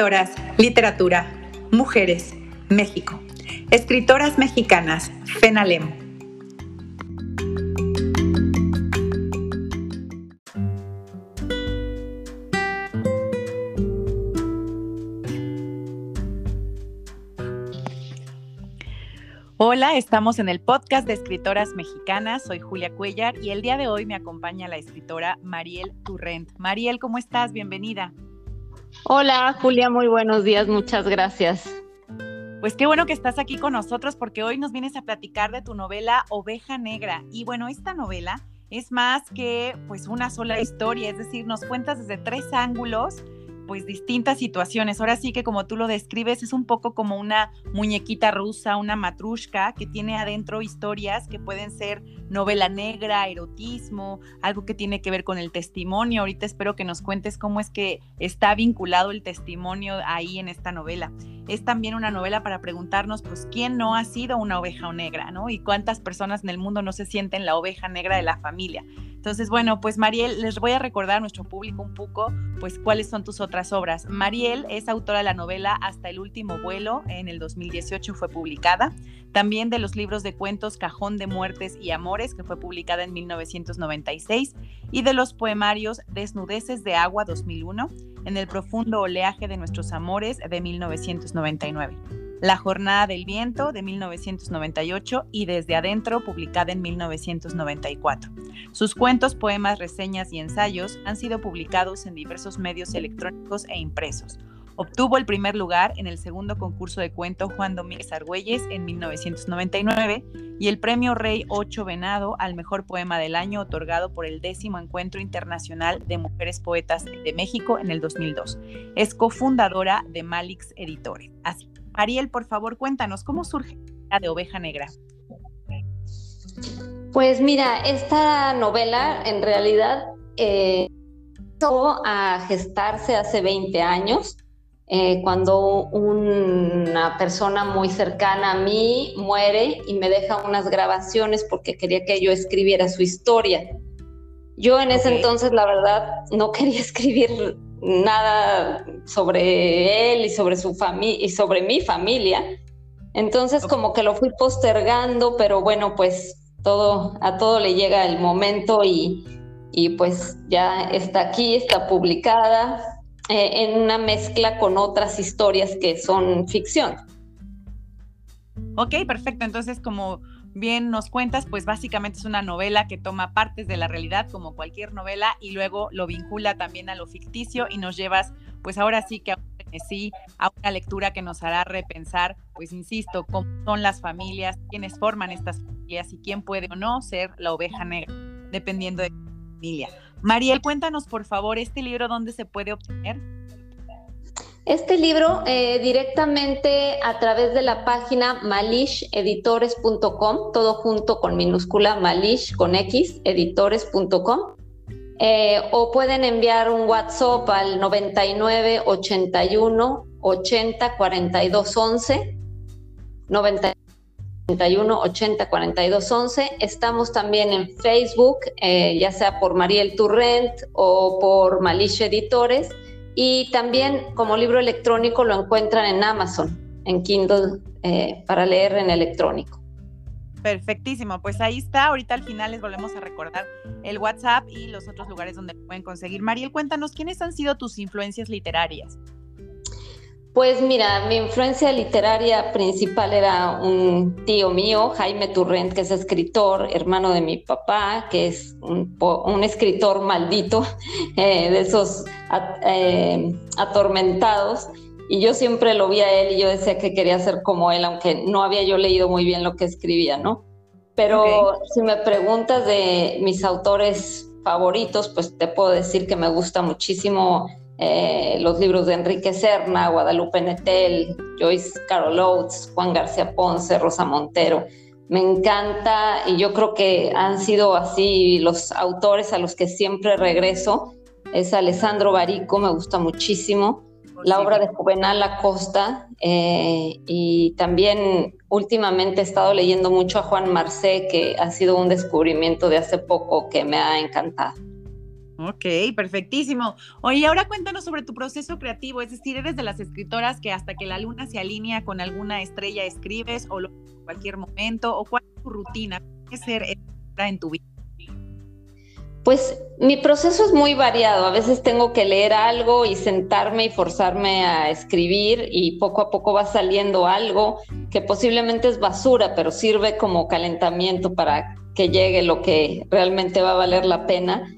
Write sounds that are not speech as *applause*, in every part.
Escritoras, literatura, mujeres, México. Escritoras mexicanas, FENALEM. Hola, estamos en el podcast de escritoras mexicanas. Soy Julia Cuellar y el día de hoy me acompaña la escritora Mariel Turrent. Mariel, ¿cómo estás? Bienvenida. Hola Julia, muy buenos días, muchas gracias. Pues qué bueno que estás aquí con nosotros porque hoy nos vienes a platicar de tu novela Oveja Negra. Y bueno, esta novela es más que pues una sola historia, es decir, nos cuentas desde tres ángulos pues distintas situaciones. Ahora sí que como tú lo describes, es un poco como una muñequita rusa, una matrushka que tiene adentro historias que pueden ser novela negra, erotismo, algo que tiene que ver con el testimonio. Ahorita espero que nos cuentes cómo es que está vinculado el testimonio ahí en esta novela. Es también una novela para preguntarnos, pues, ¿quién no ha sido una oveja negra, no? Y cuántas personas en el mundo no se sienten la oveja negra de la familia. Entonces, bueno, pues Mariel, les voy a recordar a nuestro público un poco, pues cuáles son tus otras obras. Mariel es autora de la novela Hasta el último vuelo, en el 2018 fue publicada. También de los libros de cuentos Cajón de Muertes y Amores, que fue publicada en 1996. Y de los poemarios Desnudeces de Agua 2001, en el profundo oleaje de nuestros amores de 1999. La Jornada del Viento de 1998 y Desde Adentro, publicada en 1994. Sus cuentos, poemas, reseñas y ensayos han sido publicados en diversos medios electrónicos e impresos. Obtuvo el primer lugar en el segundo concurso de cuento Juan Domínguez Argüelles en 1999 y el premio Rey 8 Venado al mejor poema del año otorgado por el décimo Encuentro Internacional de Mujeres Poetas de México en el 2002. Es cofundadora de Malix Editores. Así Ariel, por favor, cuéntanos, ¿cómo surge la de Oveja Negra? Pues mira, esta novela en realidad eh, empezó a gestarse hace 20 años, eh, cuando una persona muy cercana a mí muere y me deja unas grabaciones porque quería que yo escribiera su historia. Yo en ese entonces, la verdad, no *laughs* quería escribir nada sobre él y sobre su familia y sobre mi familia. Entonces como que lo fui postergando, pero bueno, pues todo, a todo le llega el momento y, pues ya está aquí, está publicada eh, en una mezcla con otras historias que son ficción. Ok, perfecto. Entonces, como bien nos cuentas, pues básicamente es una novela que toma partes de la realidad como cualquier novela y luego lo vincula también a lo ficticio y nos llevas, pues ahora sí que sí, a una lectura que nos hará repensar, pues insisto, cómo son las familias, quiénes forman estas familias y quién puede o no ser la oveja negra, dependiendo de la familia. Mariel, cuéntanos por favor este libro dónde se puede obtener. Este libro eh, directamente a través de la página malisheditores.com, todo junto con minúscula malish con x, editores.com. Eh, o pueden enviar un WhatsApp al 99 81 80 42 11. 91 80 42 11. Estamos también en Facebook, eh, ya sea por Mariel Turrent o por Malish Editores y también como libro electrónico lo encuentran en Amazon, en Kindle, eh, para leer en electrónico. Perfectísimo, pues ahí está. Ahorita al final les volvemos a recordar el WhatsApp y los otros lugares donde pueden conseguir. Mariel, cuéntanos, ¿quiénes han sido tus influencias literarias? Pues mira, mi influencia literaria principal era un tío mío, Jaime Turrent, que es escritor, hermano de mi papá, que es un, escritor maldito, *laughs* eh, de esos eh, atormentados. Y yo siempre lo vi a él y yo decía que quería ser como él, aunque no había yo leído muy bien lo que escribía, ¿no? Pero si me preguntas de mis autores favoritos, pues te puedo decir que me gusta muchísimo eh, los libros de Enrique Serna, Guadalupe Netel, Joyce Carol Oates, Juan García Ponce, Rosa Montero. Me encanta y yo creo que han sido así los autores a los que siempre regreso. Es Alessandro Barico, me gusta muchísimo. La obra de Juvenal Acosta eh, y también últimamente he estado leyendo mucho a Juan Marcé, que ha sido un descubrimiento de hace poco que me ha encantado. Ok, perfectísimo. Oye, ahora cuéntanos sobre tu proceso creativo, es decir, eres de las escritoras que hasta que la luna se alinea con alguna estrella escribes o en cualquier momento, o cuál es tu rutina, ¿qué ser en tu vida? Pues mi proceso es muy variado. A veces tengo que leer algo y sentarme y forzarme a escribir y poco a poco va saliendo algo que posiblemente es basura, pero sirve como calentamiento para que llegue lo que realmente va a valer la pena.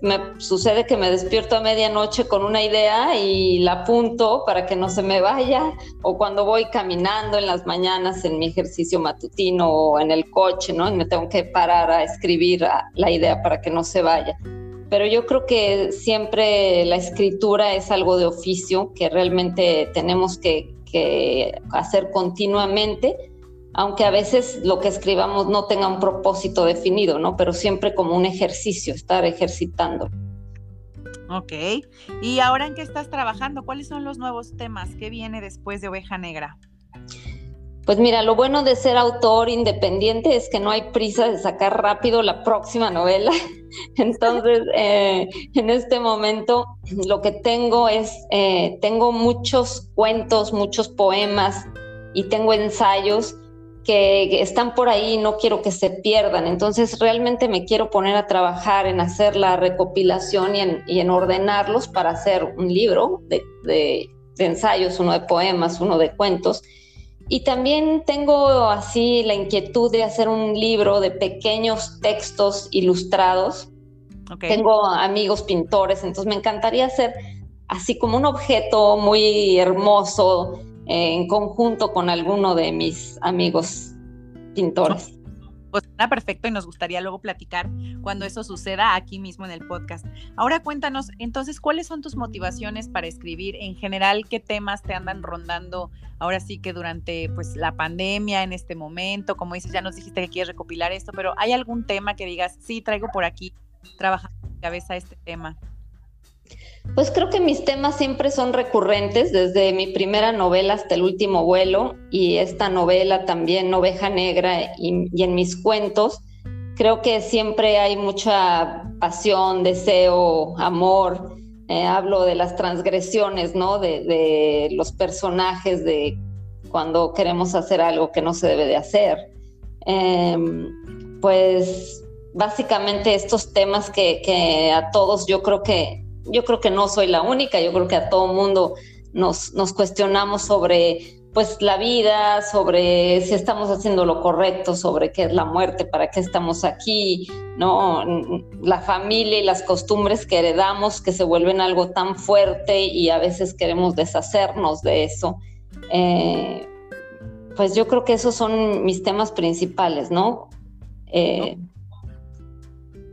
Me sucede que me despierto a medianoche con una idea y la apunto para que no se me vaya, o cuando voy caminando en las mañanas en mi ejercicio matutino o en el coche, ¿no? Y me tengo que parar a escribir la idea para que no se vaya. Pero yo creo que siempre la escritura es algo de oficio que realmente tenemos que, que hacer continuamente aunque a veces lo que escribamos no tenga un propósito definido, ¿no? Pero siempre como un ejercicio, estar ejercitando. Ok. ¿Y ahora en qué estás trabajando? ¿Cuáles son los nuevos temas? ¿Qué viene después de Oveja Negra? Pues mira, lo bueno de ser autor independiente es que no hay prisa de sacar rápido la próxima novela. *laughs* Entonces, *laughs* eh, en este momento lo que tengo es, eh, tengo muchos cuentos, muchos poemas y tengo ensayos que están por ahí no quiero que se pierdan. Entonces realmente me quiero poner a trabajar en hacer la recopilación y en, ordenarlos para hacer un libro de, ensayos, uno de poemas, uno de cuentos. Y también tengo así la inquietud de hacer un libro de pequeños textos ilustrados. Tengo amigos pintores, entonces me encantaría hacer así como un objeto muy hermoso en conjunto con alguno de mis amigos pintores. Pues está perfecto y nos gustaría luego platicar cuando eso suceda aquí mismo en el podcast. Ahora cuéntanos, entonces, ¿cuáles son tus motivaciones para escribir? En general, ¿qué temas te andan rondando ahora sí que durante pues la pandemia, en este momento? Como dices, ya nos dijiste que quieres recopilar esto, pero ¿hay algún tema que digas, sí, traigo por aquí trabajando en mi cabeza este tema? Pues creo que mis temas siempre son recurrentes, desde mi primera novela hasta el último vuelo y esta novela también, Oveja Negra, y, en mis cuentos. Creo que siempre hay mucha pasión, deseo, amor. Eh, hablo de las transgresiones, ¿no? De, los personajes, de cuando queremos hacer algo que no se debe de hacer. Em, pues básicamente estos temas que a todos yo creo que yo creo que no soy la única, yo creo que a todo mundo nos, cuestionamos sobre pues la vida, sobre si estamos haciendo lo correcto, sobre qué es la muerte, para qué estamos aquí, ¿no? La familia y las costumbres que heredamos que se vuelven algo tan fuerte y a veces queremos deshacernos de eso. Eh, pues yo creo que esos son mis temas principales, ¿no? Eh,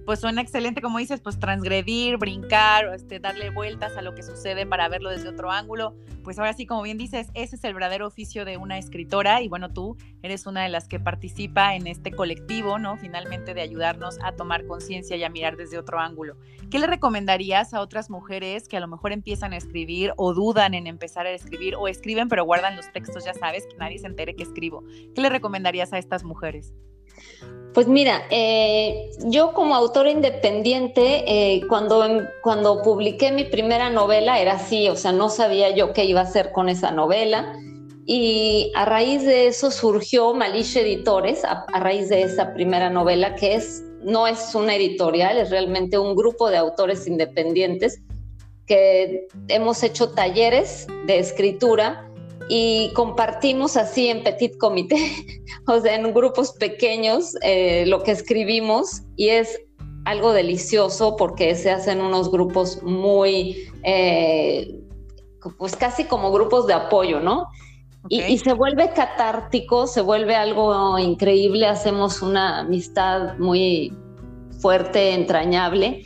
pues suena excelente, como dices, pues transgredir, brincar, este, darle vueltas a lo que sucede para verlo desde otro ángulo. Pues ahora sí, como bien dices, ese es el verdadero oficio de una escritora y bueno, tú eres una de las que participa en este colectivo, ¿no? Finalmente de ayudarnos a tomar conciencia y a mirar desde otro ángulo. ¿Qué le recomendarías a otras mujeres que a lo mejor empiezan a escribir o dudan en empezar a escribir o escriben pero guardan los textos, ya sabes, que nadie se entere que escribo? ¿Qué le recomendarías a estas mujeres? Pues mira, eh, yo como autora independiente, eh, cuando, cuando publiqué mi primera novela era así, o sea, no sabía yo qué iba a hacer con esa novela. Y a raíz de eso surgió Malish Editores, a, raíz de esa primera novela, que es, no es una editorial, es realmente un grupo de autores independientes que hemos hecho talleres de escritura y compartimos así en petit comité, *laughs* o sea, en grupos pequeños, eh, lo que escribimos y es algo delicioso porque se hacen unos grupos muy, eh, pues casi como grupos de apoyo, ¿no? Y, se vuelve catártico, se vuelve algo increíble, hacemos una amistad muy fuerte, entrañable.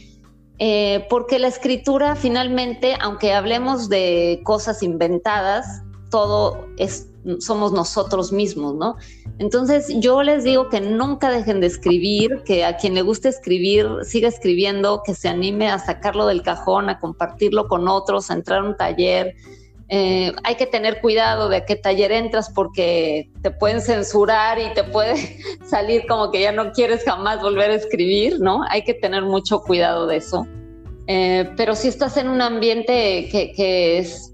Eh, porque la escritura finalmente, aunque hablemos de cosas inventadas, todo es, somos nosotros mismos, ¿no? Entonces yo les digo que nunca dejen de escribir, que a quien le guste escribir siga escribiendo, que se anime a sacarlo del cajón, a compartirlo con otros, a entrar a un taller, eh, hay que tener cuidado de qué taller entras porque te pueden censurar y te puede *laughs* salir como que ya no quieres jamás volver a escribir, ¿no? Hay que tener mucho cuidado de eso. Eh, pero si estás en un ambiente que, es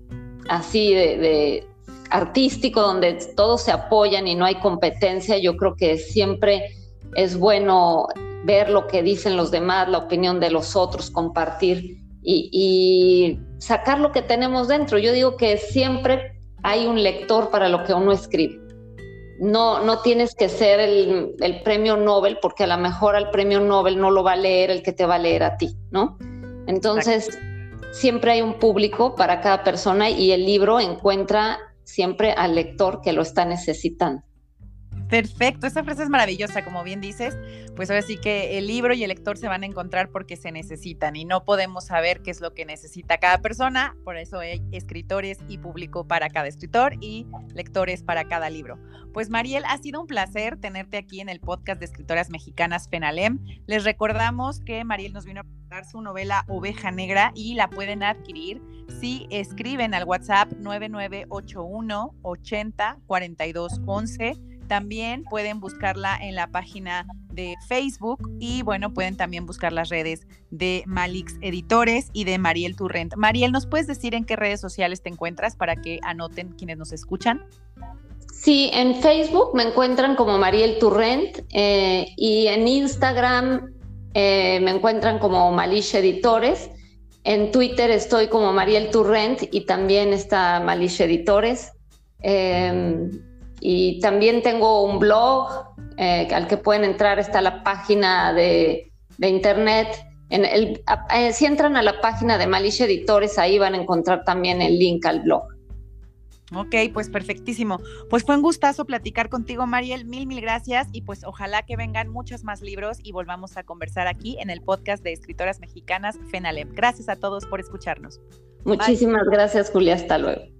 así de, artístico, donde todos se apoyan y no hay competencia, yo creo que siempre es bueno ver lo que dicen los demás, la opinión de los otros, compartir y, sacar lo que tenemos dentro. Yo digo que siempre hay un lector para lo que uno escribe. No, no tienes que ser el, premio Nobel, porque a lo mejor al premio Nobel no lo va a leer el que te va a leer a ti, ¿no? Entonces, siempre hay un público para cada persona y el libro encuentra siempre al lector que lo está necesitando. Perfecto, esa frase es maravillosa, como bien dices, pues ahora sí que el libro y el lector se van a encontrar porque se necesitan y no podemos saber qué es lo que necesita cada persona, por eso hay escritores y público para cada escritor y lectores para cada libro. Pues Mariel, ha sido un placer tenerte aquí en el podcast de escritoras mexicanas FENALEM. Les recordamos que Mariel nos vino a presentar su novela Oveja Negra y la pueden adquirir si escriben al WhatsApp 9981 80 42 11 también pueden buscarla en la página de Facebook y bueno, pueden también buscar las redes de Malix Editores y de Mariel Turrent. Mariel, ¿nos puedes decir en qué redes sociales te encuentras para que anoten quienes nos escuchan? Sí, en Facebook me encuentran como Mariel Turrent eh, y en Instagram eh, me encuentran como Malish Editores. En Twitter estoy como Mariel Turrent y también está Malish Editores. Em, y también tengo un blog eh, al que pueden entrar, está la página de, internet. En el, eh, si entran a la página de Malish Editores, ahí van a encontrar también el link al blog. Ok, pues perfectísimo. Pues fue un gustazo platicar contigo, Mariel. Mil, mil gracias. Y pues ojalá que vengan muchos más libros y volvamos a conversar aquí en el podcast de escritoras mexicanas FENALEM. Gracias a todos por escucharnos. Muchísimas gracias, Julia. Hasta luego.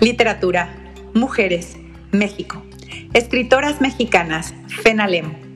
Literatura, mujeres, México. Escritoras mexicanas, FENALEM.